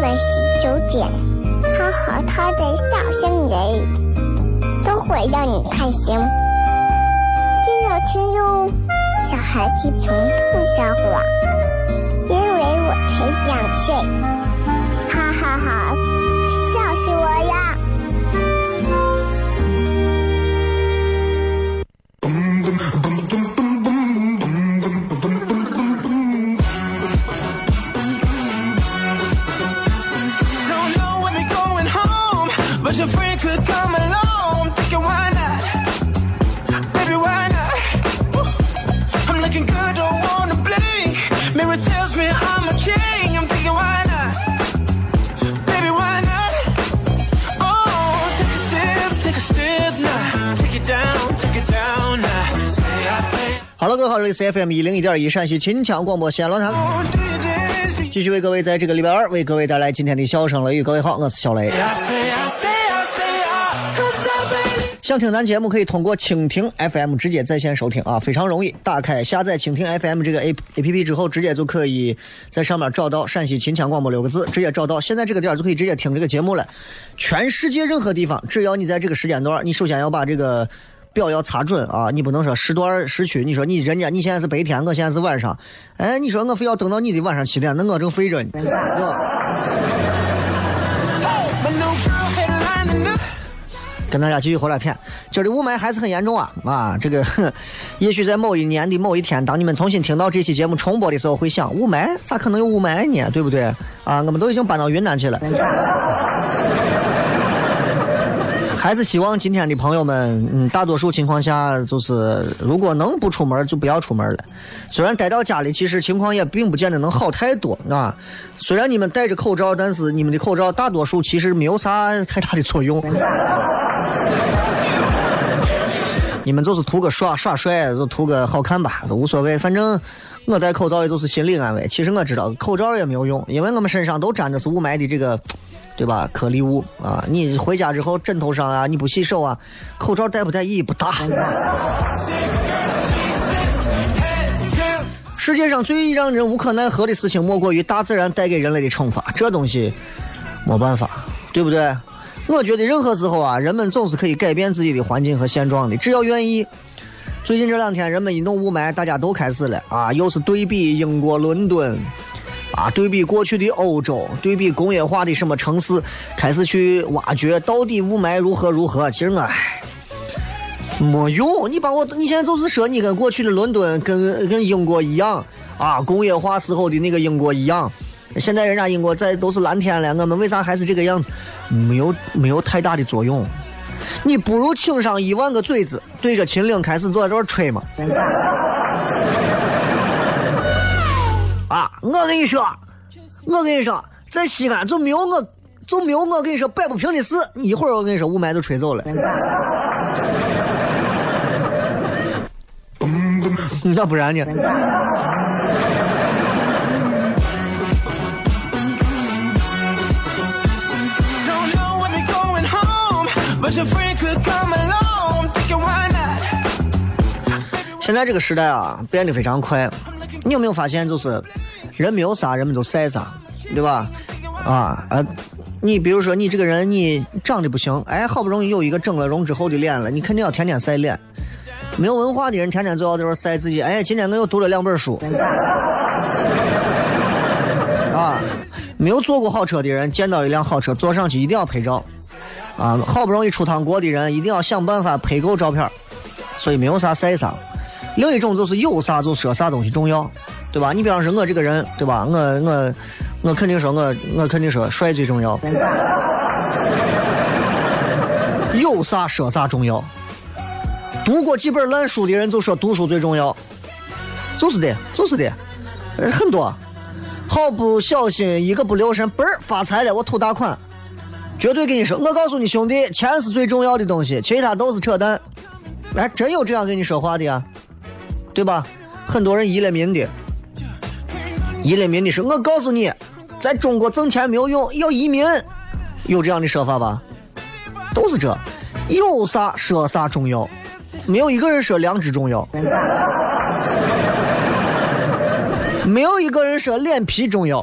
晚十九点，他和他的笑声人，都会让你开心。记得听哟，小孩子从不撒谎，因为我才两岁。哈哈哈，but your friend could come along. Thinking why not? Baby, why not? I'm looking good, don't wanna blink. Mirror tells me I'm a king. I'm thinking why not? Baby, why not? Oh, take a sip, take a sip now. Take it down, take it down now. Say I say, 好了，各位好，这里是 FM 一零一点一陕西秦腔广播西安论坛，oh, 继续为各位在这个礼拜二为各位带来今天的笑声雷雨。各位好，我是小雷。想听咱节目可以通过蜻蜓 FM 直接在线收听啊，非常容易。打开下载蜻蜓 FM 这个 A A P P 之后，直接就可以在上面找到陕西秦腔广播六个字，直接找到。现在这个点就可以直接听这个节目了。全世界任何地方，只要你在这个时间段，你首先要把这个表要擦准啊，你不能说时段时区。你说你人家你现在是白天，我现在是晚上，哎，你说我非要等到你的晚上七点，那我正飞着呢，对吧？跟大家继续回来片，今儿的雾霾还是很严重啊啊！这个，也许在某一年的某一天，当你们重新听到这期节目重播的时候，会想雾霾咋可能有雾霾呢？对不对？啊，我们都已经搬到云南去了。还是希望今天的朋友们，嗯，大多数情况下就是，如果能不出门就不要出门了。虽然待到家里，其实情况也并不见得能好太多啊。虽然你们戴着口罩，但是你们的口罩大多数其实没有啥太大的作用。你们就是图个耍耍帅，就图个好看吧，都无所谓。反正我戴口罩也就是心理安慰。其实我知道口罩也没有用，因为我们身上都沾的是雾霾的这个，对吧？颗粒物啊，你回家之后枕头上啊，你不洗手啊，口罩戴不戴意义不大。世界上最让人无可奈何的事情，莫过于大自然带给人类的惩罚。这东西没办法，对不对？我觉得任何时候啊，人们总是可以改变自己的环境和现状的，只要愿意。最近这两天，人们一弄雾霾，大家都开始了啊，又是对比英国伦敦，啊，对比过去的欧洲，对比工业化的什么城市，开始去挖掘到底雾霾如何如何。其实我，唉，没用。你把我，你现在就是说你跟过去的伦敦跟跟英国一样啊，工业化时候的那个英国一样。现在人家英国在都是蓝天了，我们为啥还是这个样子？没有没有太大的作用。你不如请上一万个嘴子，对着秦岭开始坐在这儿吹嘛。啊，我跟你说，我跟你说，在西安就没有我，就没有我跟你说摆不平的事。一会儿我跟你说，雾霾就吹走了。那不然呢?现在这个时代啊，变得非常快。你有没有发现，就是人没有啥，人们就晒啥，对吧？啊啊，你比如说你这个人，你长得不行，哎，好不容易有一个整了容之后的脸了，你肯定要天天晒脸。没有文化的人，天天就要在这晒自己。哎，今天我又读了两本书。啊，没有坐过好车的人，见到一辆好车，坐上去一定要拍照。啊，好不容易出趟国的人，一定要想办法拍够照片，所以没有啥晒啥。另一种就是有啥就说啥东西重要，对吧？你比方说我这个人，对吧？我我我肯定说我我肯定说帅最重要，有啥说啥重要。读过几本烂书的人就说读书最重要，就是的，就是的，很多。好不小心一个不留神，嘣儿发财了，我吐大款。绝对跟你说，我告诉你兄弟，钱是最重要的东西，其他都是扯淡。哎，真有这样跟你说话的呀，对吧？很多人移了民的，移了民的是，我告诉你，在中国挣钱没有用，要移民，有这样的说法吧？都是这，有啥说啥重要，没有一个人说良知重要，没有一个人说脸皮重要。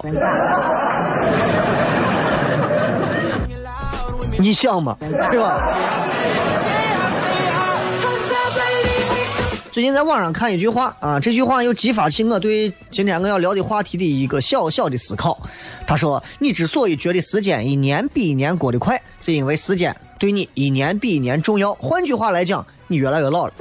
你想嘛，对吧？最近在网上看一句话啊，这句话又激发起我对今天我要聊的话题的一个小小的思考。他说：“你之所以觉得时间一年比一年过得快，是因为时间对你一年比一年重要。换句话来讲，你越来越老了。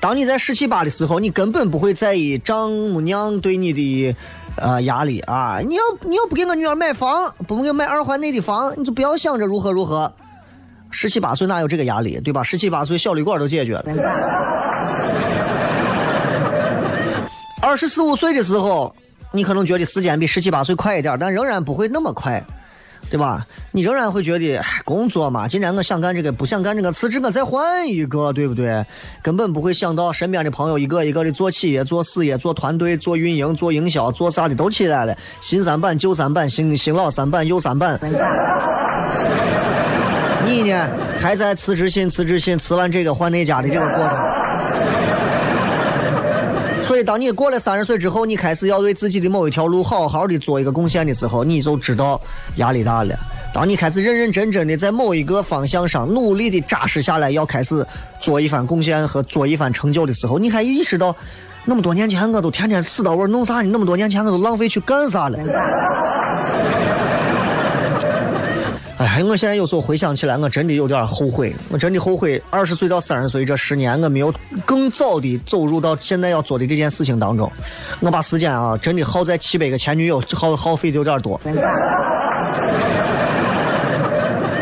当你在十七八的时候，你根本不会在意丈母娘对你的呃压力啊！你要你要不给我女儿买房，不给我买二环内的房，你就不要想着如何如何。十七八岁哪有这个压力，对吧？十七八岁小旅馆都解决了。二十四五岁的时候，你可能觉得时间比十七八岁快一点，但仍然不会那么快，对吧？你仍然会觉得，哎，工作嘛，今天我想干这个，不想干这个，辞职我再换一个，对不对？根本不会想到身边的朋友一个一个的做企业、做事业、做团队、做运营、做营销、做啥的都起来了，新三板、旧三板、新新老三板、又三板。你呢，还在辞职信、辞职信，辞完这个换那家的这个过程。所以，当你过了三十岁之后，你开始要对自己的某一条路好好的做一个贡献的时候，你就知道压力大了。当你开始认认真真的在某一个方向上努力的扎实下来，要开始做一番贡献和做一番成就的时候，你还意识到，那么多年前我都天天死到位弄啥呢？那么多年前我都浪费去干啥了？哎，我现在有时候回想起来，我真的有点后悔。我真的后悔，二十岁到三十岁这十年，我没有更早的走入到现在要做的这件事情当中。我把时间啊，真的耗在七百个前女友，耗耗费的有点多，对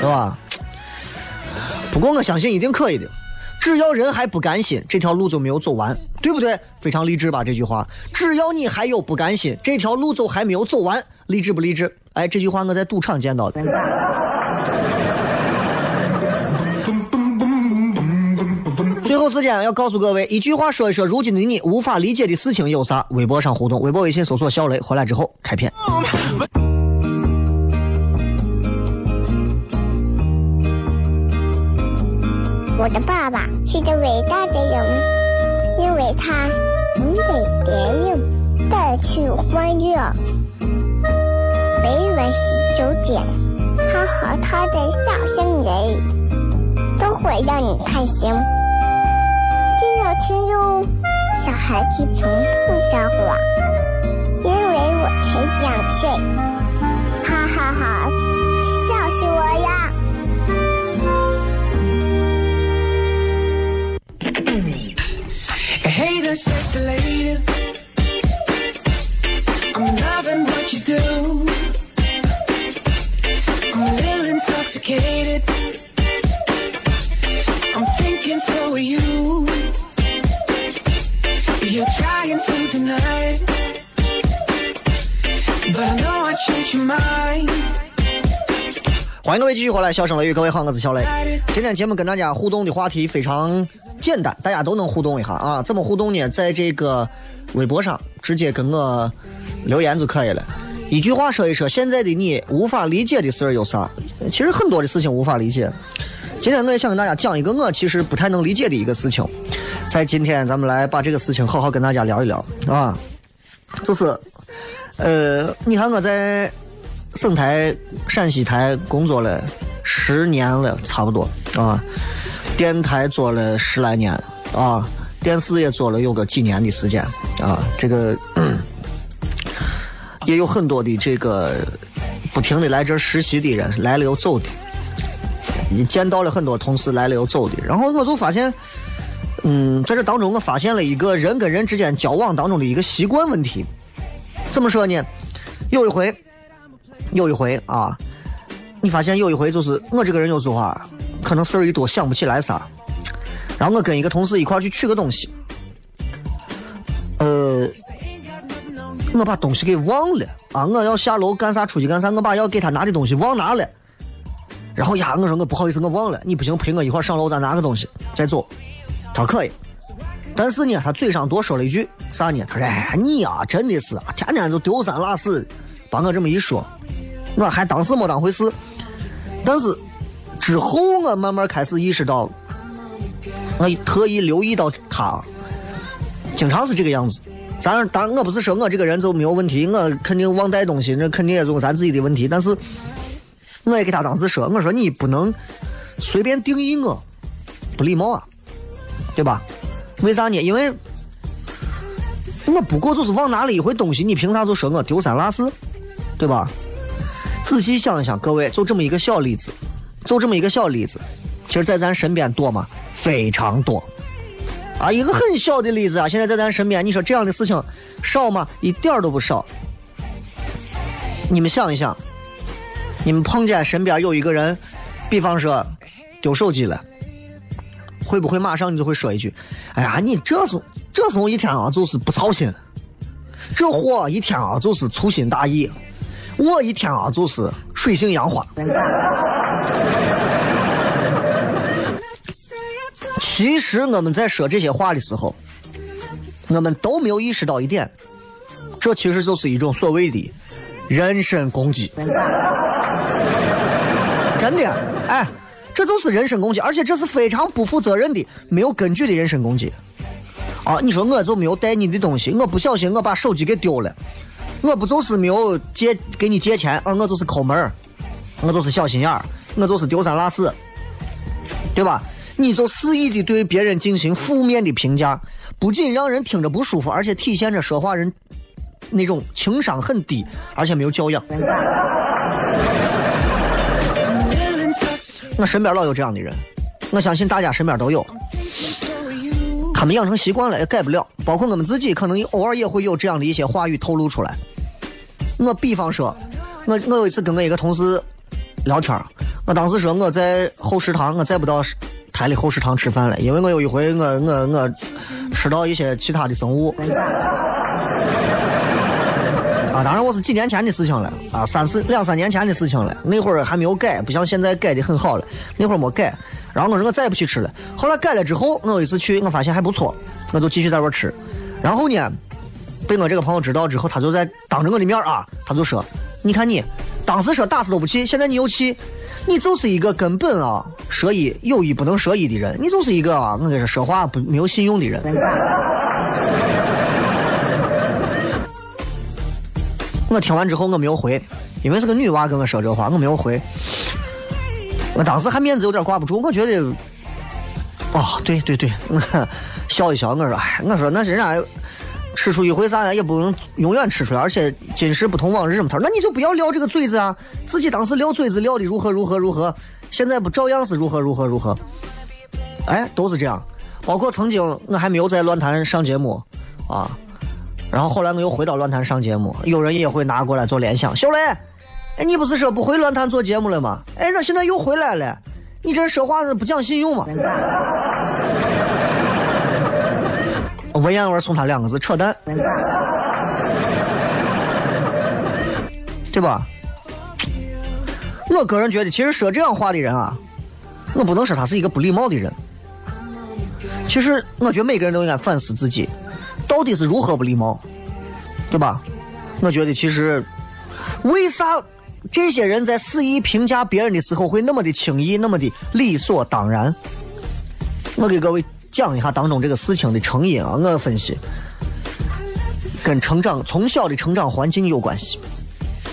吧？不过我相信一定可以的，只要人还不甘心，这条路就没有走完，对不对？非常励志吧这句话。只要你还有不甘心，这条路就还没有走完，励志不励志？哎，这句话我在赌场见到的。最后时间要告诉各位一句话，说一说如今的你无法理解的事情有啥？微博上互动，微博、微信搜索“小雷”，回来之后开片。我的爸爸是个伟大的人，因为他能给别人带去欢乐。每晚十九点，他和他的笑声人，都会让你开心。记得听哟，小孩子从不撒谎，因为我才两岁。哈哈哈，笑死我呀！Hey there, sexy lady. I'm loving what you do. 欢迎各位继续回来，笑声雷雨，各位好，我是小雷。今天节目跟大家互动的话题非常简单，大家都能互动一下啊。怎么互动呢？在这个微博上直接跟我留言就可以了。一句话说一说，现在的你无法理解的事儿有啥？其实很多的事情无法理解。今天我也想跟大家讲一个我其实不太能理解的一个事情。在今天，咱们来把这个事情好好跟大家聊一聊啊。就是，呃，你看我在省台、陕西台工作了十年了，差不多啊。电台做了十来年啊，电视也做了有个几年的时间啊。这个、也有很多的这个不停的来这实习的人，来了又走的，也见到了很多同事来了又走的。然后我就发现，嗯，在这当中我发现了一个人跟人之间交往当中的一个习惯问题。怎么说呢？有一回，有一回啊，你发现有一回就是我这个人有时候啊，可能事儿一多想不起来啥，然后我跟一个同事一块去取个东西，呃，我把东西给忘了啊！我要下楼干啥出去干啥，我把要给他拿的东西忘拿了。然后呀，我说我不好意思，我忘了，你不行陪我一块上楼，咱拿个东西再走。他说可以，但是呢，他嘴上多说了一句啥呢？他说：“哎，你呀，真的是啊，天天就丢三落四，把我这么一说，我还当时没当回事。但是之后我慢慢开始意识到，我特意留意到他经常是这个样子。咱当然我不是说我这个人就没有问题，我肯定忘带东西，那肯定也是咱自己的问题。但是我也给他当时说，我说你不能随便定义我，不礼貌啊，对吧？为啥呢？因为我不过就是忘拿了一回东西，你凭啥就说我丢三落四，对吧？仔细想一想，各位，就这么一个小例子，就这么一个小例子，其实，在咱身边多吗？非常多。啊，一个很小的例子啊，现在在咱身边，你说这样的事情少吗？一点都不少。你们想一想，你们碰见身边有一个人，比方说丢手机了，会不会马上你就会说一句：“哎呀，你这时候这时候一天啊，就是不操心；这货一天啊，就是粗心大意；我一天啊，就是水性杨花。”其实我们在说这些话的时候，我们都没有意识到一点，这其实就是一种所谓的人身攻击。真的，哎，这就是人身攻击，而且这是非常不负责任的、没有根据的人身攻击。啊，你说我就没有带你的东西，我不小心我把手机给丢了，我不就是没有借给你借钱啊？我就是抠门儿，我就是小心眼儿，我就是丢三落四，对吧？你就肆意的对别人进行负面的评价，不仅让人听着不舒服，而且体现着说话人那种情商很低，而且没有教养。我身边老有这样的人，我相信大家身边都有。他们养成习惯了也改不了，包括我们自己，可能偶尔也会有这样的一些话语透露出来。我比方说，我我有一次跟我一个同事聊天，我当时说我在后食堂，我再不到台里后食堂吃饭了，因为我有一回我我我吃到一些其他的生物。啊，当然我是几年前的事情了，啊，三四两三年前的事情了，那会儿还没有改，不像现在改的很好了，那会儿没改。然后我说我再也不去吃了。后来改了之后，我有一次去，我发现还不错，我就继续在那吃。然后呢，被我这个朋友知道之后，他就在当着我的面啊，他就说：“你看你，当时说打死都不去，现在你又去，你就是一个根本啊说一有一不能说一的人，你就是一个啊，我跟你说说话不没有信用的人。”我听完之后我没有回，因为是个女娃跟我说这话，我没有回。我当时还面子有点挂不住，我觉得，哦，对对对，笑一笑，我说，哎，我说那人家吃出一回啥也不能永远吃出来，而且今时不同往日嘛。他说那你就不要撂这个嘴子啊，自己当时撂嘴子撂的如何如何如何，现在不照样是如何如何如何？哎，都是这样。包括曾经我还没有在乱坛上节目啊。然后后来我又回到乱坛上节目，有人也会拿过来做联想。小雷，哎，你不是说不回乱坛做节目了吗？哎，那现在又回来了，你这说话是不讲信用吗？文言文送他两个字：扯淡，对吧？我个人觉得，其实说这样话的人啊，我不能说他是一个不礼貌的人。其实，我觉得每个人都应该反思自己。到底是如何不礼貌，对吧？我觉得其实，为啥这些人在肆意评价别人的时候会那么的轻易，那么的理所当然？我给各位讲一下当中这个事情的成因啊，我分析，跟成长从小的成长环境有关系。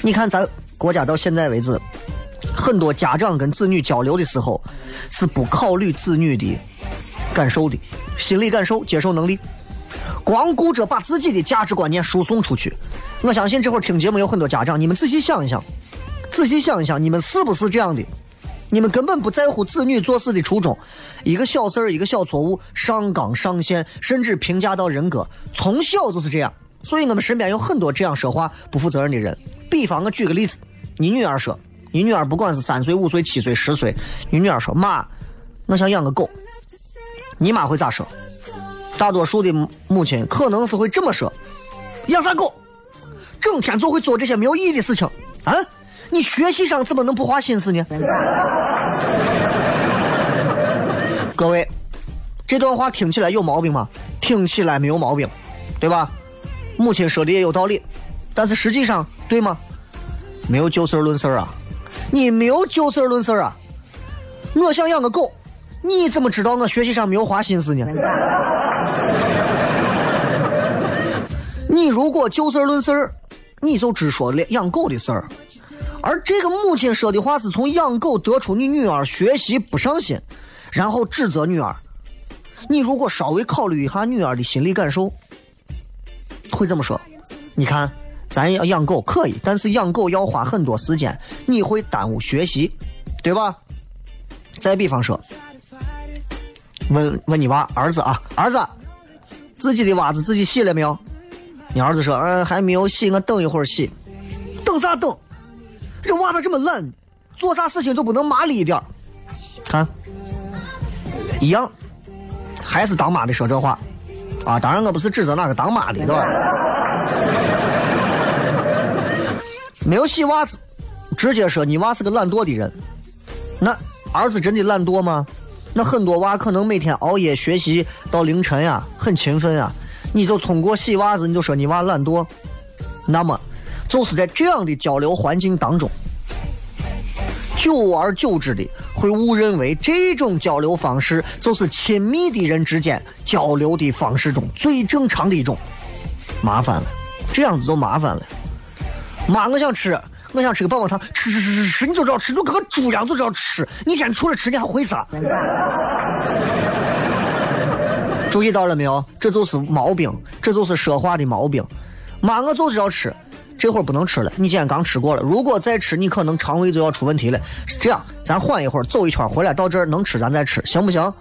你看咱国家到现在为止，很多家长跟子女交流的时候，是不考虑子女的感受的，心理感受、接受能力。光顾着把自己的价值观念输送出去，我相信这会儿听节目有很多家长，你们仔细想一想，仔细想一想，你们是不是这样的？你们根本不在乎子女做事的初衷，一个小事儿，一个小错误，上纲上线，甚至评价到人格，从小就是这样。所以我们身边有很多这样说话不负责任的人。比方，我举个例子，你女儿说，你女儿不管是三岁、五岁、七岁、十岁，你女儿说妈，我想养个狗，你妈会咋说？大多数的母亲可能是会这么说：养啥狗？整天就会做这些没有意义的事情啊！你学习上怎么能不花心思呢？各位，这段话听起来有毛病吗？听起来没有毛病，对吧？母亲说的也有道理，但是实际上对吗？没有就事论事啊！你没有就事论事啊！我想养个狗，你怎么知道我学习上没有花心思呢？你如果就事论事你就只说了养狗的事儿。而这个母亲说的话是从养狗得出你女儿学习不上心，然后指责女儿。你如果稍微考虑一下女儿的心理感受，会这么说：你看，咱要养狗可以，但是养狗要花很多时间，你会耽误学习，对吧？再比方说，问问你娃儿子啊，儿子，自己的袜子自己洗了没有？你儿子说：嗯，还没有洗，我等一会儿洗。等啥等？这娃咋这么懒？做啥事情就不能麻利一点？看，一样，还是当妈的说这话啊！当然，我不是指责哪个当妈的，对吧？没有洗袜子，直接说你娃是个懒惰的人。那儿子真的懒惰吗？那很多娃可能每天熬夜学习到凌晨呀，很勤奋呀。你就通过洗袜子，你就说你娃懒惰，那么。就是在这样的交流环境当中，久而久之的会误认为这种交流方式就是亲密的人之间交流的方式中最正常的一种，麻烦了，这样子就麻烦了。妈，我想吃，我想吃个棒棒糖，吃吃吃吃吃，你就知道吃，就跟个猪一样就知道吃。你一天除了吃，你还会啥？注意到了没有？这就是毛病，这就是说话的毛病。妈，我就知道吃。这会儿不能吃了，你今天刚吃过了。如果再吃，你可能肠胃就要出问题了。是这样，咱缓一会儿，走一圈回来到这儿能吃，咱再吃，行不行？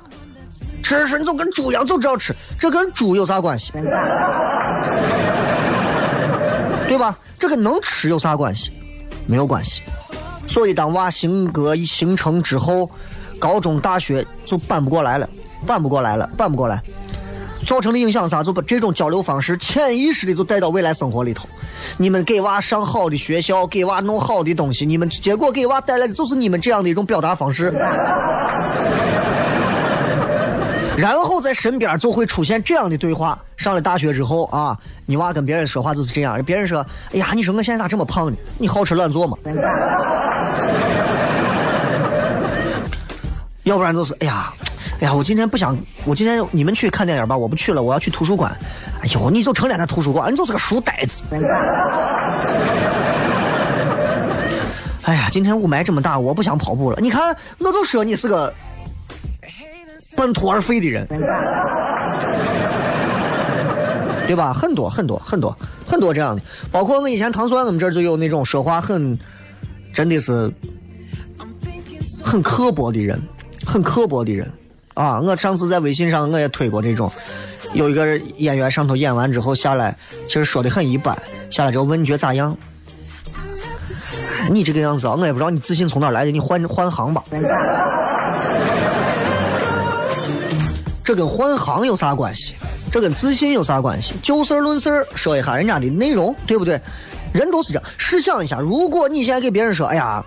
吃吃，你就跟猪一样，就知道吃，这跟猪有啥关系？对吧？这跟能吃有啥关系？没有关系。所以，当娃性格形成之后，高中、大学就扳不过来了，扳不过来了，扳不过来。造成的影响啥？就把这种交流方式潜意识的就带到未来生活里头。你们给娃上好的学校，给娃弄好的东西，你们结果给娃带来的就是你们这样的一种表达方式。然后在身边就会出现这样的对话。上了大学之后啊，你娃跟别人说话就是这样。别人说：“哎呀，你说我现在咋这么胖呢？你好吃懒做嘛？”要不然就是：“哎呀。”哎呀，我今天不想，我今天你们去看电影吧，我不去了，我要去图书馆。哎呦，你就成天在图书馆，你就是个书呆子。哎呀，今天雾霾这么大，我不想跑步了。你看，我就说你是个半途而废的人，对吧？很多很多很多很多这样的，包括我以前唐酸，我们这儿就有那种说话很，真的是很刻薄的人，很刻薄的人。啊！我上次在微信上我也推过这种，有一个演员上头演完之后下来，其实说的很一般。下来之后问你觉得咋样？你这个样子啊，我也不知道你自信从哪来的，你换换行吧。这跟换行有啥关系？这跟自信有啥关系？就事论事说一下人家的内容，对不对？人都是这样。试想一下，如果你现在给别人说：“哎呀，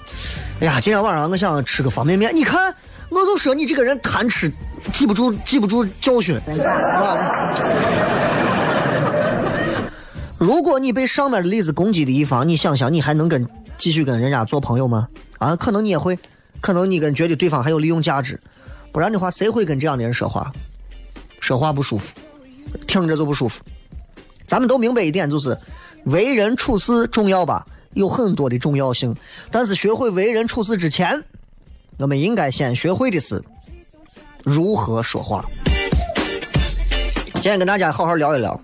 哎呀，今天晚上我想吃个方便面。”你看。我就说你这个人贪吃，记不住记不住教训。如果你被上面的例子攻击的一方，你想想，你还能跟继续跟人家做朋友吗？啊，可能你也会，可能你跟觉得对方还有利用价值，不然的话，谁会跟这样的人说话？说话不舒服，听着就不舒服。咱们都明白一点，就是为人处事重要吧，有很多的重要性，但是学会为人处事之前。我们应该先学会的是如何说话。今天跟大家好好聊一聊，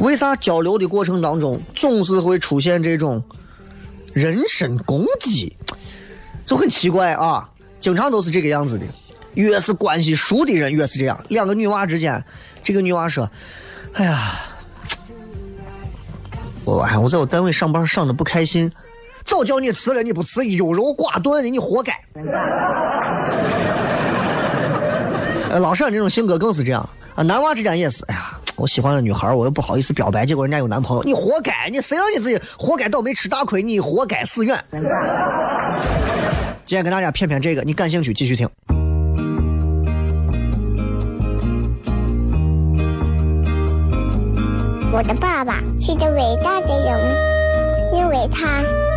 为啥交流的过程当中总是会出现这种人身攻击，就很奇怪啊，经常都是这个样子的。越是关系熟的人，越是这样。两个女娃之间，这个女娃说：“哎呀，我哎，我在我单位上班上的不开心，早叫你辞了，你不辞，优柔寡断的，你活该。”呃，老沈这种性格更是这样啊。男娃之间也是，哎呀，我喜欢的女孩，我又不好意思表白，结果人家有男朋友，你活该，你谁让你自己活该倒霉吃大亏，你活该死远。今天跟大家骗骗这个，你感兴趣继续听。我的爸爸是个伟大的人，因为他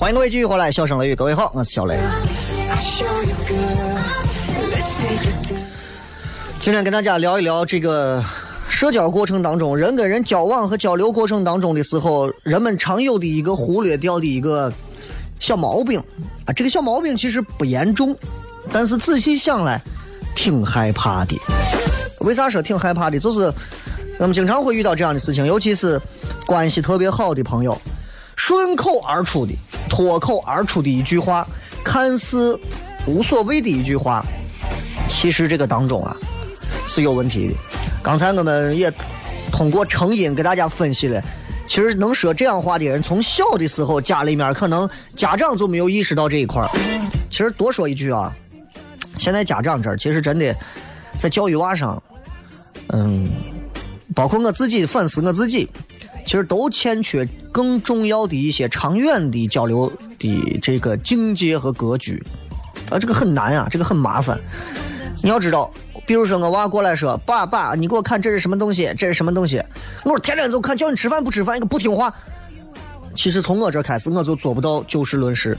欢迎各位继续回来，笑声雷雨，各位好，我是小雷。今天跟大家聊一聊这个社交过程当中，人跟人交往和交流过程当中的时候，人们常有的一个忽略掉的一个小毛病啊。这个小毛病其实不严重，但是仔细想来，挺害怕的。为啥说挺害怕的？就是我们经常会遇到这样的事情，尤其是关系特别好的朋友，顺口而出的、脱口而出的一句话，看似无所谓的一句话，其实这个当中啊是有问题的。刚才我们也通过成因给大家分析了，其实能说这样话的人，从小的时候家里面可能家长就没有意识到这一块儿。其实多说一句啊，现在家长这其实真的在教育娃上，嗯，包括我自己反思我自己，其实都欠缺更重要的一些长远的交流的这个境界和格局。啊，这个很难啊，这个很麻烦。你要知道，比如说我娃过来说：“爸爸，你给我看这是什么东西？这是什么东西？”我说：“天天就看，叫你吃饭不吃饭，你个不听话。”其实从我这开始，我就做不到就事论事。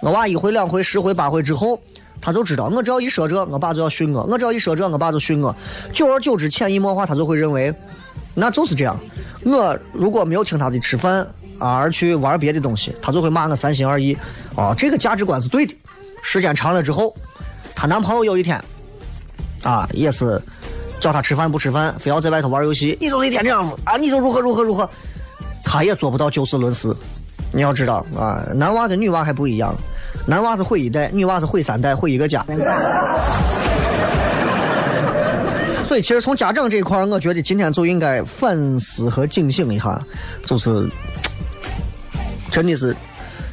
我娃一回两回十回八回之后，他就知道，我只要一说这，我爸就要训我；我只要一说这，我爸就训我。久而久之，潜移默化，他就会认为，那就是这样。我如果没有听他的吃饭，而去玩别的东西，他就会骂我三心二意。哦，这个价值观是对的。时间长了之后，她男朋友有一天，啊，也是叫她吃饭不吃饭，非要在外头玩游戏，你就一天这样子啊，你就如何如何如何，她也做不到就事论事。你要知道啊，男娃跟女娃还不一样，男娃是毁一代，女娃是毁三代，毁一个家。所以，其实从家长这一块，我觉得今天就应该反思和警醒一下，就是真的是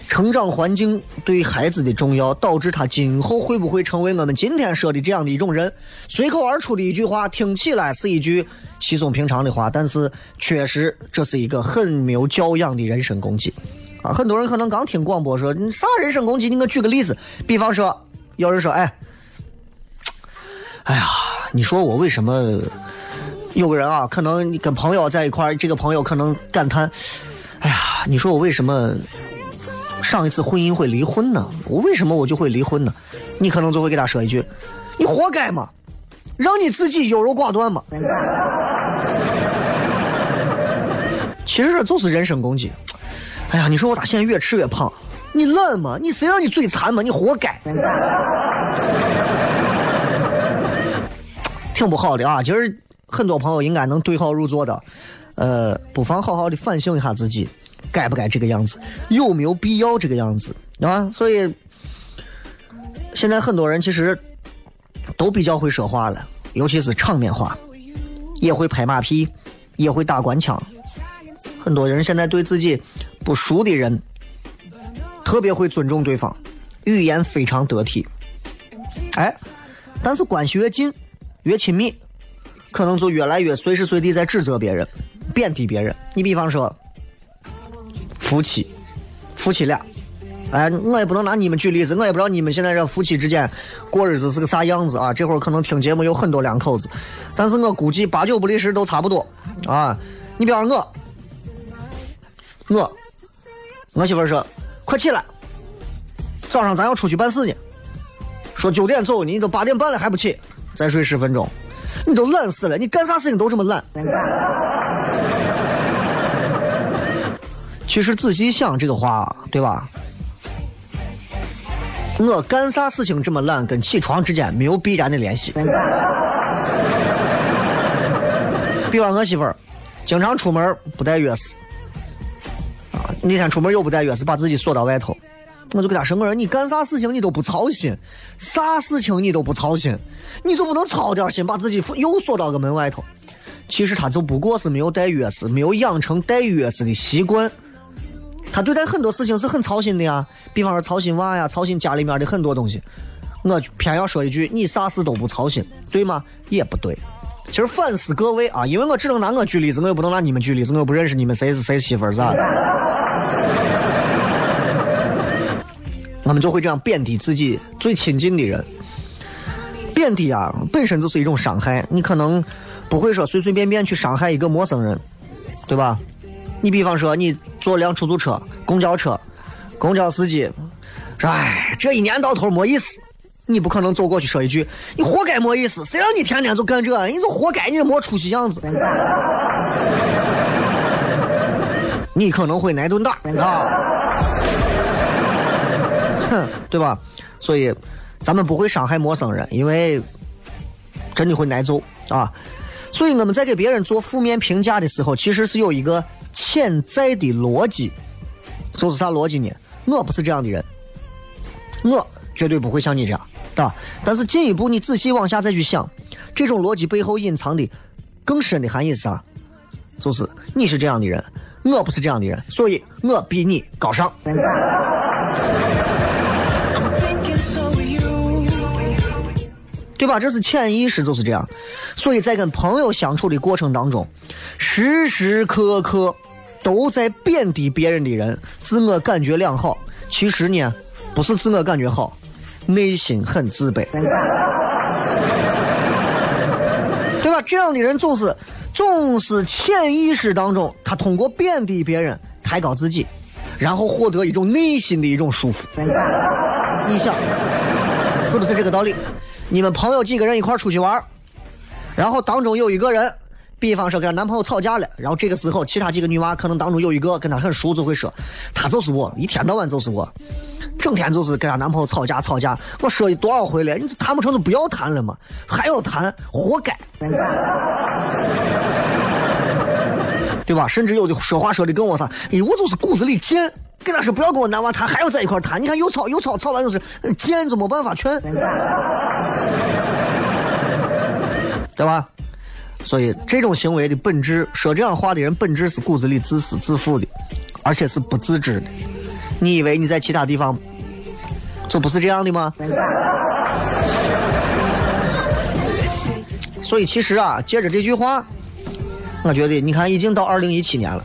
成长环境对孩子的重要，导致他今后会不会成为我们今天说的这样的一种人？随口而出的一句话，听起来是一句稀松平常的话，但是确实这是一个很没有教养的人身攻击啊！很多人可能刚听广播说你啥人身攻击，你给我举个例子，比方说有人说，哎，哎呀，你说我为什么？有个人啊，可能你跟朋友在一块儿，这个朋友可能感叹，哎呀，你说我为什么？上一次婚姻会离婚呢？我为什么我就会离婚呢？你可能就会给他说一句：“你活该嘛，让你自己优柔寡断嘛。”其实这就是人身攻击。哎呀，你说我咋现在越吃越胖？你懒吗？你谁让你嘴馋吗？你活该。挺不好的啊！其实很多朋友应该能对号入座的，呃，不妨好好的反省一下自己。该不该这个样子？有没有必要这个样子？啊，所以现在很多人其实都比较会说话了，尤其是场面话，也会拍马屁，也会打官腔。很多人现在对自己不熟的人，特别会尊重对方，语言非常得体。哎，但是关系越近，越亲密，可能就越来越随时随地在指责别人、贬低别人。你比方说，夫妻，夫妻俩，哎，我也不能拿你们举例子，我也不知道你们现在这夫妻之间过日子是个啥样子啊。这会儿可能听节目有很多两口子，但是我估计八九不离十都差不多啊。你比方我。我，我媳妇说：“快起来，早上咱要出去办事呢。说九点走，你都八点半了还不起，再睡十分钟，你都懒死了。你干啥事情都这么懒。”其实仔细想这个话，对吧？我干啥事情这么懒，跟起床之间没有必然的联系。比方我媳妇儿，经常出门不带钥匙。啊那天出门又不带钥匙，把自己锁到外头，我就跟他说：“我说你干啥事情你都不操心，啥事情你都不操心，你就不能操点心，把自己又锁到个门外头？其实他就不过是没有带钥匙，没有养成带钥匙的习惯。他对待很多事情是很操心的呀，比方说操心娃呀，操心家里面的很多东西。我偏要说一句，你啥事都不操心，对吗？也不对。”其实反思各位啊，因为我只能拿我举例子，我又不能拿你们举例子，我又不认识你们谁是谁媳妇儿咋的，我们就会这样贬低自己最亲近的人。贬低啊，本身就是一种伤害。你可能不会说随随便便去伤害一个陌生人，对吧？你比方说，你坐辆出租车、公交车，公交司机说：“哎，这一年到头没意思。”你不可能走过去说一句：“你活该，没意思，谁让你天天就干这？你就活该，你没出息样子。”你可能会挨顿打啊，哼，对吧？所以咱们不会伤害陌生人，因为真的会挨揍啊。所以我们在给别人做负面评价的时候，其实是有一个潜在的逻辑，就是啥逻辑呢？我不是这样的人，我绝对不会像你这样。啊！但是进一步，你仔细往下再去想，这种逻辑背后隐藏的更深的含义是啥？就是你是这样的人，我不是这样的人，所以我比你高尚，对吧？这是潜意识就是这样。所以在跟朋友相处的过程当中，时时刻刻都在贬低别人的人，自我感觉良好，其实呢，不是自我感觉好。内心很自卑，对吧？这样的人总是总是潜意识当中，他通过贬低别人抬高自己，然后获得一种内心的一种舒服。你想，是不是这个道理？你们朋友几个人一块出去玩，然后当中有一个人，比方说跟她男朋友吵架了，然后这个时候其他几个女娃可能当中有一个跟她很熟，就会说，她就是我，一天到晚就是我。整天就是跟她男朋友吵架吵架，我说多少回了，你谈不成就不要谈了嘛，还要谈，活该，对吧？甚至有的说话说的跟我啥，哎，我就是骨子里贱，跟他说不要跟我男娃谈，还要在一块谈，你看又吵又吵，吵完就是贱，就没办法劝，对吧？所以这种行为的本质，说这样话的人本质是骨子里自私自负的，而且是不自知的。你以为你在其他地方就不是这样的吗？所以其实啊，借着这句话，我觉得你看已经到二零一七年了，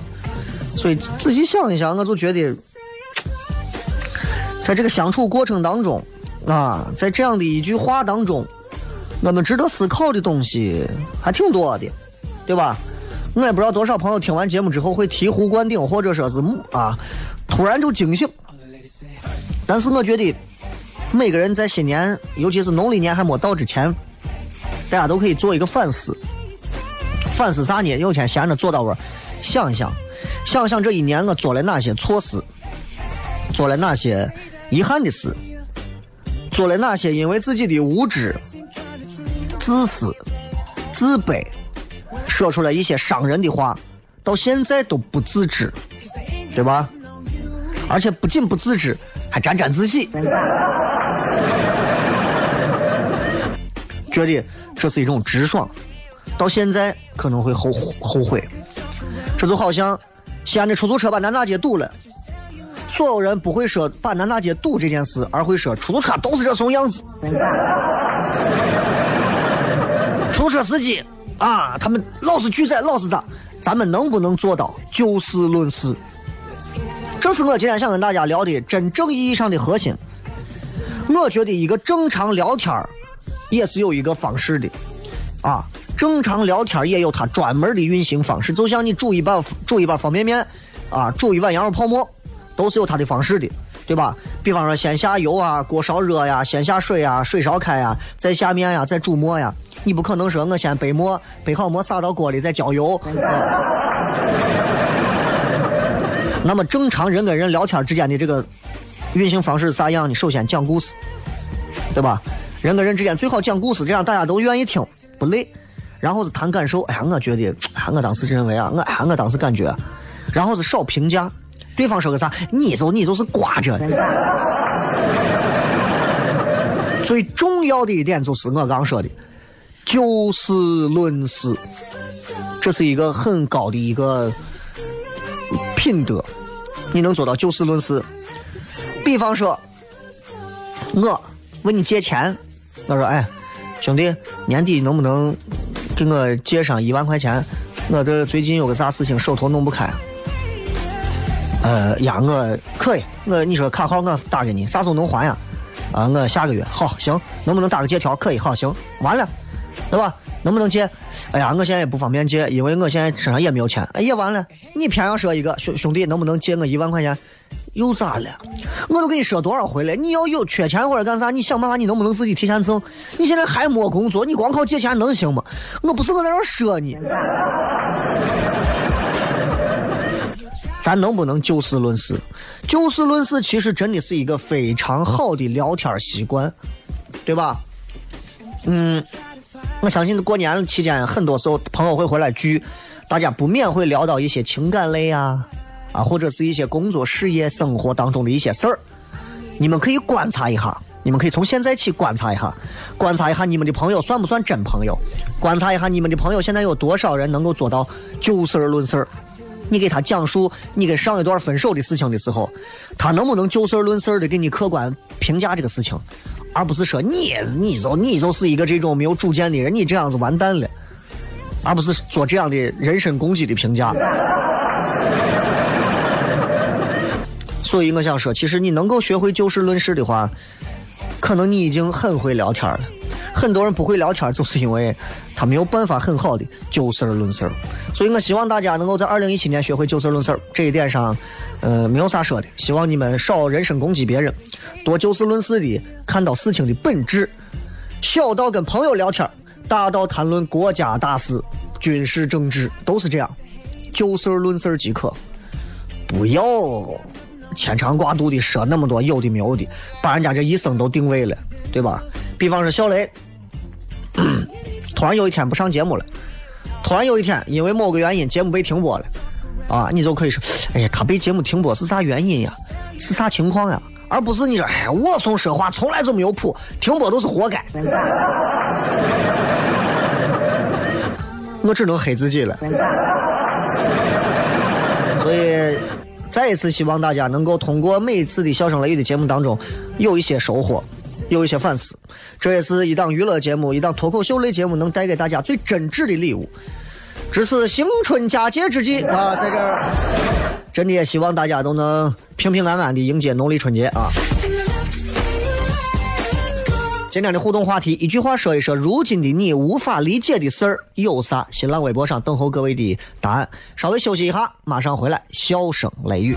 所以仔细想一想，我就觉得，在这个相处过程当中啊，在这样的一句话当中，我们值得思考的东西还挺多的，对吧？我也不知道多少朋友听完节目之后会醍醐灌顶，或者说是啊。突然就惊醒，但是我觉得每个人在新年，尤其是农历年还没到之前，大家都可以做一个反思。反思啥呢？有天闲着坐到位，想一想，想想这一年我做了哪些错事，做了哪些遗憾的事，做了哪些因为自己的无知、自私、自卑，说出来一些伤人的话，到现在都不自知，对吧？而且不仅不自知，还沾沾自喜，觉得这是一种直爽，到现在可能会后后悔。这就好像西安的出租车把南大街堵了，所有人不会说把南大街堵这件事，而会说出租车都是这怂样子。出租车司机啊，他们老是拒载，老是咋？咱们能不能做到就事论事？这是我今天想跟大家聊的真正意义上的核心。我觉得一个正常聊天也是有一个方式的，啊，正常聊天也有它专门的运行方式。就像你煮一碗煮一碗方便面，啊，煮一碗羊肉泡馍，都是有它的方式的，对吧？比方说先下油啊，锅烧热呀，先下水呀，水烧开呀，再下面呀，再煮馍呀。你不可能说我先背馍，背好馍撒到锅里再浇油。那么正常人跟人聊天之间的这个运行方式是啥样呢？首先讲故事，对吧？人跟人之间最好讲故事，这样大家都愿意听，不累。然后是谈感受，哎呀，我觉得，哎，我当时认为啊，我哎，我当时感觉。然后是少评价，对方说个啥，你就你就是挂着。最重要的一点就是我刚说的，就事论事，这是一个很高的一个。品德，你能做到就事论事。比方说，我问你借钱，我说：“哎，兄弟，年底能不能给我借上一万块钱？我这最近有个啥事情手头弄不开。”呃呀，我可以，我你说卡号我打给你，啥时候能还呀？啊，我下个月好行，能不能打个借条？可以，好行，完了，对吧？能不能借？哎呀，我现在也不方便借，因为我现在身上也没有钱。哎呀，完了，你偏要说一个兄兄弟，能不能借我一万块钱？又咋了？我都跟你说多少回了，你要有缺钱或者干啥，你想办法，你能不能自己提前挣？你现在还没工作，你光靠借钱能行吗？我不是我在这说你，咱能不能就事论事？就事论事其实真的是一个非常好的聊天习惯，对吧？嗯。我相信过年期间，很多时候朋友会回来聚，大家不免会聊到一些情感类啊，啊，或者是一些工作、事业、生活当中的一些事儿。你们可以观察一下，你们可以从现在起观察一下，观察一下你们的朋友算不算真朋友，观察一下你们的朋友现在有多少人能够做到就事儿论事儿。你给他讲述你跟上一段分手的事情的时候，他能不能就事论事的给你客观评价这个事情？而不是说你你就你就是一个这种没有主见的人，你这样子完蛋了，而不是做这样的人身攻击的评价。所以我想说，其实你能够学会就事论事的话，可能你已经很会聊天了。很多人不会聊天，就是因为他没有办法很好的就事论事。所以我希望大家能够在二零一七年学会就事论事这一点上。呃，没有啥说的，希望你们少人身攻击别人，多就事论事的看到事情的本质，小到跟朋友聊天，大到谈论国家大事、军事政治，都是这样，就事论事即可，不要牵肠挂肚的说那么多有的没有的，把人家这一生都定位了，对吧？比方说小雷，突然有一天不上节目了，突然有一天因为某个原因节目被停播了。啊，你就可以说，哎呀，他被节目停播是啥原因呀？是啥情况呀？而不是你说，哎呀，我送说话从来就没有谱，停播都是活该。我只能黑自己了。所以，再一次希望大家能够通过每一次的笑声雷雨的节目当中，有一些收获，有一些反思。这也是一档娱乐节目，一档脱口秀类节目能带给大家最真挚的礼物。值此新春佳节之际啊，在这儿，真的也希望大家都能平平安安的迎接农历春节啊！今天的互动话题，一句话说一说，如今的你无法理解的事儿有啥？新浪微博上等候各位的答案。稍微休息一下，马上回来，笑声雷雨。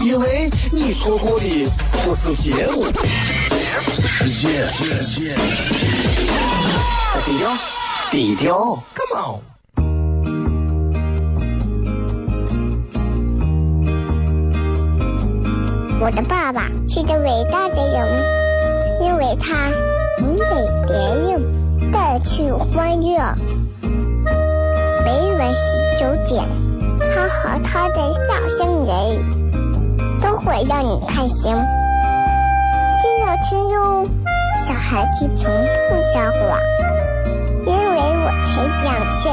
因为你错过的不是节目。低调，低调，Come on。我的爸爸是个伟大的人，因为他能给别人带去欢乐。每晚十九点，他和他的笑声人，都会让你开心。记得听哟，小孩子从不撒谎，因为我才两岁。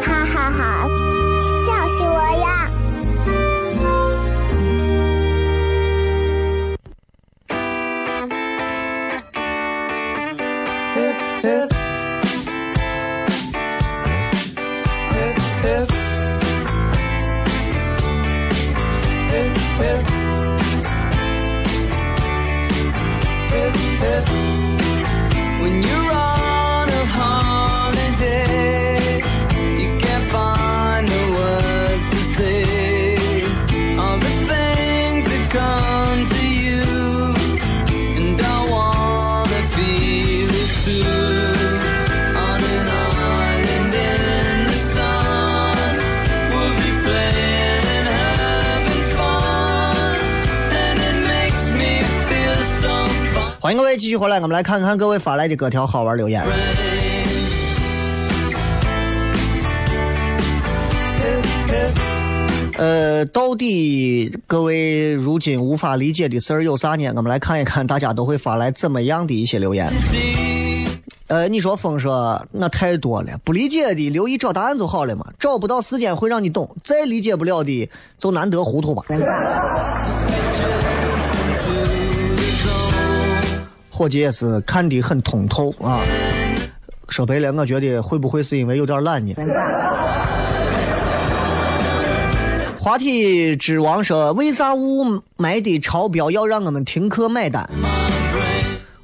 哈哈哈，欢迎各位继续回来，我们来看看各位发来的各条好玩留言。呃，到底各位如今无法理解的事儿有啥呢？我们来看一看大家都会发来怎么样的一些留言。呃，你说风说那太多了，不理解的留意找答案就好了嘛。找不到时间会让你懂，再理解不了的就难得糊涂吧。伙计也是看得很通透啊。说白了，我觉得会不会是因为有点懒呢？话题之王说：“为啥雾霾的超标要让我们停课买单？”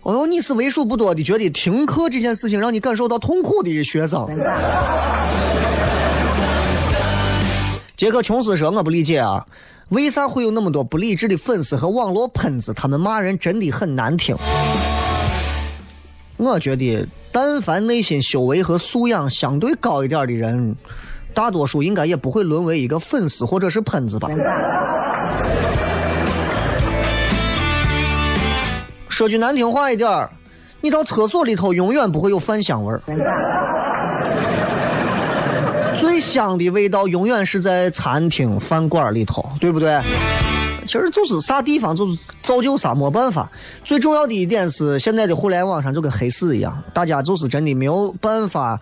哦哟，你是为数不多的觉得停课这件事情让你感受到痛苦的学生。杰克琼斯说：“我不理解啊，为啥会有那么多不理智的粉丝和网络喷子？他们骂人真的很难听。我觉得，但凡内心修为和素养相对高一点的人，大多数应该也不会沦为一个粉丝或者是喷子吧。说句难听话一点儿，你到厕所里头永远不会有饭香味儿。最香的味道永远是在餐厅、饭馆里头，对不对？其实就是啥地方就是造就啥，没办法。最重要的一点是，现在的互联网上就跟黑市一样，大家就是真的没有办法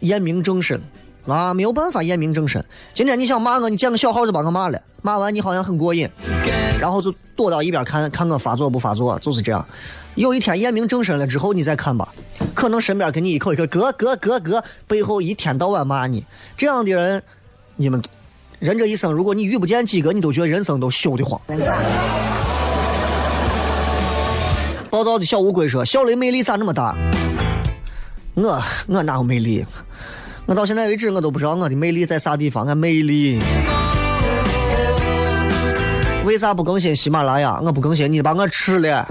验明正身啊，没有办法验明正身。今天你想骂我，你建个小号就把我骂了，骂完你好像很过瘾，然后就躲到一边看看我发作不发作，就是这样。有一天验明正身了之后，你再看吧，可能身边跟你一口一个哥哥哥哥，背后一天到晚骂你，这样的人，你们人这一生，如果你遇不见几个，你都觉得人生都羞得慌。暴躁的小乌龟说：“小雷魅力咋那么大？我我哪有魅力？我到现在为止我都不知道我的魅力在啥地方。俺魅力为啥不更新喜马拉雅？我不更新，你把我吃了。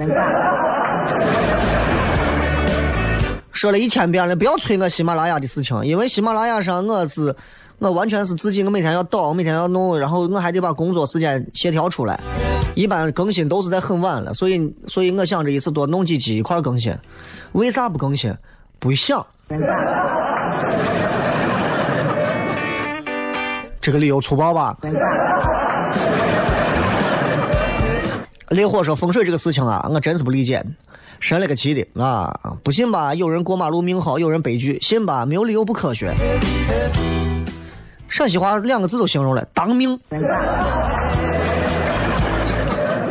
说了一千遍了，不要催我喜马拉雅的事情，因为喜马拉雅上我是我完全是自己，我每天要倒，每天要弄，然后我还得把工作时间协调出来。一般更新都是在很晚了，所以所以我想这一次多弄几期一块儿更新。为啥不更新？不想。这个理由粗暴吧？烈火说风水这个事情啊，我真是不理解。神了个气的啊！不信吧，有人过马路命好，有人悲剧；信吧，没有理由不科学。陕西话两个字都形容了，当命。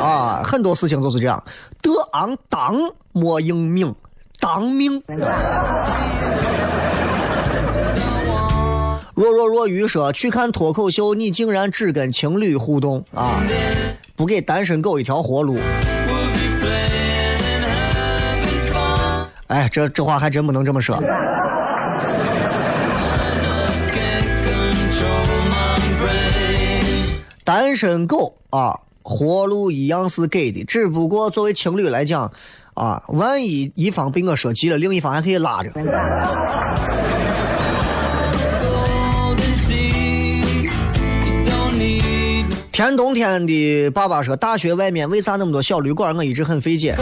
啊，很多事情就是这样，得昂当莫应命，当命。若若若鱼说去看脱口秀，你竟然只跟情侣互动啊，不给单身狗一条活路。哎，这这话还真不能这么说。单身狗啊，活路一样是给的，只不过作为情侣来讲，啊，万一一方被我说急了，另一方还可以拉着。天冬天的，爸爸说大学外面为啥那么多小旅馆？我一直很费解。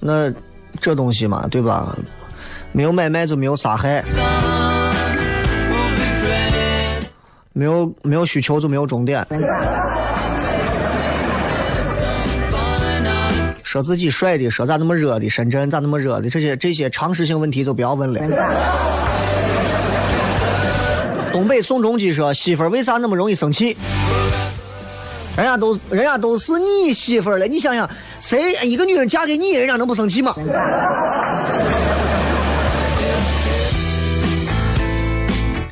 那这东西嘛，对吧？没有买卖就没有杀害，没有没有需求就没有终点。说自己帅的，说咋那么热的，深圳咋那么热的，这些这些常识性问题就不要问了。东北宋仲基说：“媳妇儿为啥那么容易生气？人家都人家都是你媳妇儿了，你想想，谁一个女人嫁给你，人家能不生气吗？”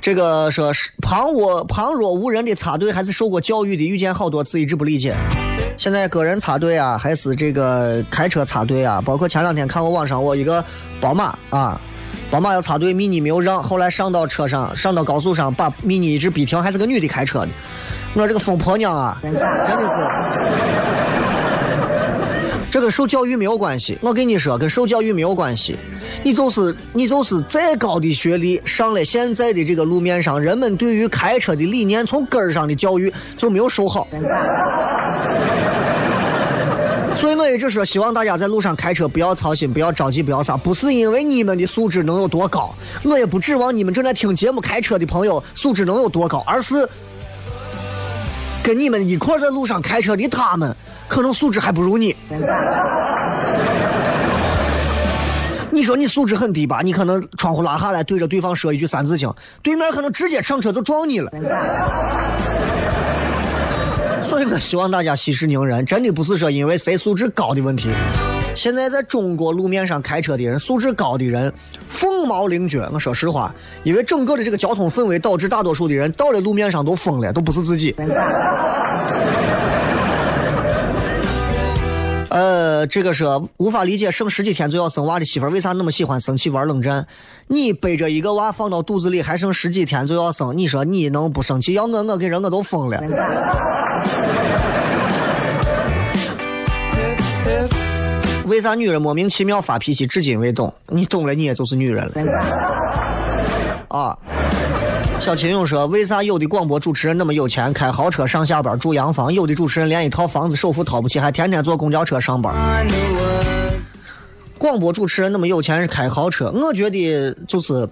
这个说是旁若旁若无人的插队，还是受过教育的？遇见好多次，一直不理解。现在个人插队啊，还是这个开车插队啊？包括前两天看我网上，我一个宝马啊。宝马要插队，mini 没有让，后来上到车上，上到高速上，把 mini 一直逼停，还是个女的开车的。我这个疯婆娘啊，真的是，这跟受教育没有关系。我跟你说，跟受教育没有关系。你就是你就是再高的学历，上了现在的这个路面上，人们对于开车的理念从根儿上的教育就没有受好。所以我一直说，希望大家在路上开车不要操心，不要着急，不要啥。不是因为你们的素质能有多高，我也不指望你们正在听节目开车的朋友素质能有多高，而是跟你们一块在路上开车的他们，可能素质还不如你。你说你素质很低吧？你可能窗户拉下来，对着对方说一句《三字经》，对面可能直接上车就撞你了。所以我希望大家息事宁人，真的不是说因为谁素质高的问题。现在在中国路面上开车的人，素质高的人凤毛麟角。我说实话，因为整个的这个交通氛围导致大多数的人到了路面上都疯了，都不是自己。呃，这个是无法理解，剩十几天就要生娃的媳妇儿为啥那么喜欢生气玩冷战？你背着一个娃放到肚子里，还剩十几天就要生，你说你能不生气？要我，我给人我都疯了。为啥女人莫名其妙发脾气，至今未懂？你懂了，你也就是女人了。啊。小秦勇说：“为啥有的广播主持人那么有钱，开豪车上下班，住洋房；有的主持人连一套房子首付掏不起，还天天坐公交车上班？”广播主持人那么有钱，是开豪车。我觉得就是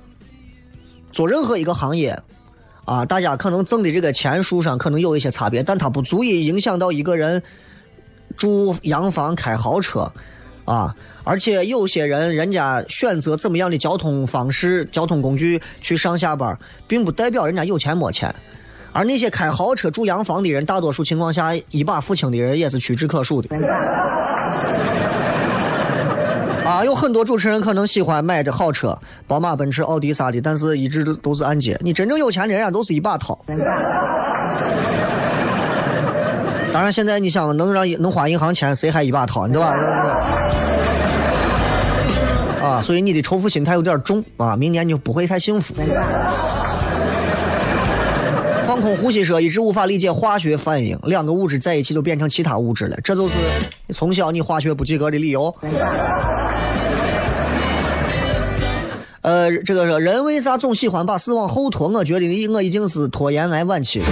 做任何一个行业，啊，大家可能挣的这个钱数上可能有一些差别，但它不足以影响到一个人住洋房、开豪车，啊。而且有些人，人家选择怎么样的交通方式、交通工具去上下班，并不代表人家有钱没钱。而那些开豪车、住洋房的人，大多数情况下一把付清的人也是屈指可数的。啊，有很多主持人可能喜欢买着好车，宝马、奔驰、奥迪啥的，但是一直都都是按揭。你真正有钱的人家都是一把掏。当然，现在你想能让能花银行钱，谁还一把掏，对吧？啊，所以你的仇富心态有点重啊，明年你就不会太幸福。放空呼吸说，一直无法理解化学反应，两个物质在一起就变成其他物质了，这就是从小你化学不及格的理由。呃，这个说人为啥总喜欢把事往后拖？我觉得我已经是拖延癌晚期了。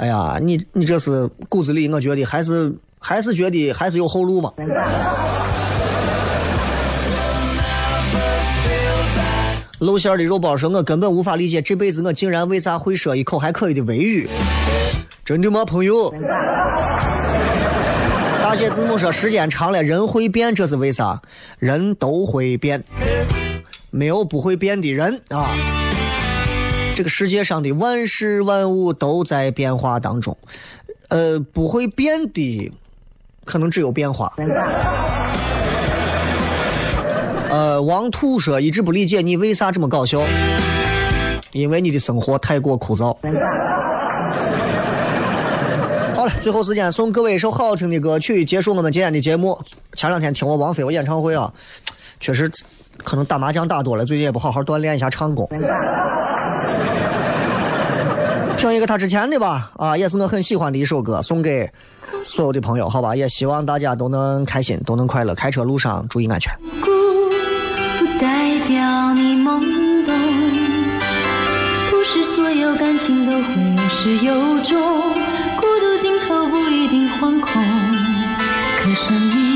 哎呀，你你这是骨子里，我觉得还是还是觉得还是有后路嘛。露馅的肉包说：“我根本无法理解，这辈子我竟然为啥会说一口还可以的维语？真的吗，朋友？” 大写字母说：“时间长了，人会变，这是为啥？人都会变，没有不会变的人啊！这个世界上的万事万物都在变化当中，呃，不会变的，可能只有变化。”呃，王土说一直不理解你为啥这么搞笑，因为你的生活太过枯燥。好了，最后时间送各位一首好听的歌曲，结束我们今天的节目。前两天听我王菲我演唱会啊，确实可能打麻将打多了，最近也不好好锻炼一下唱功。听一个他之前的吧，啊，也是我很喜欢的一首歌，送给所有的朋友，好吧？也希望大家都能开心，都能快乐，开车路上注意安全。不代表你懵懂，不是所有感情都会有始有终，孤独尽头不一定惶恐，可生命。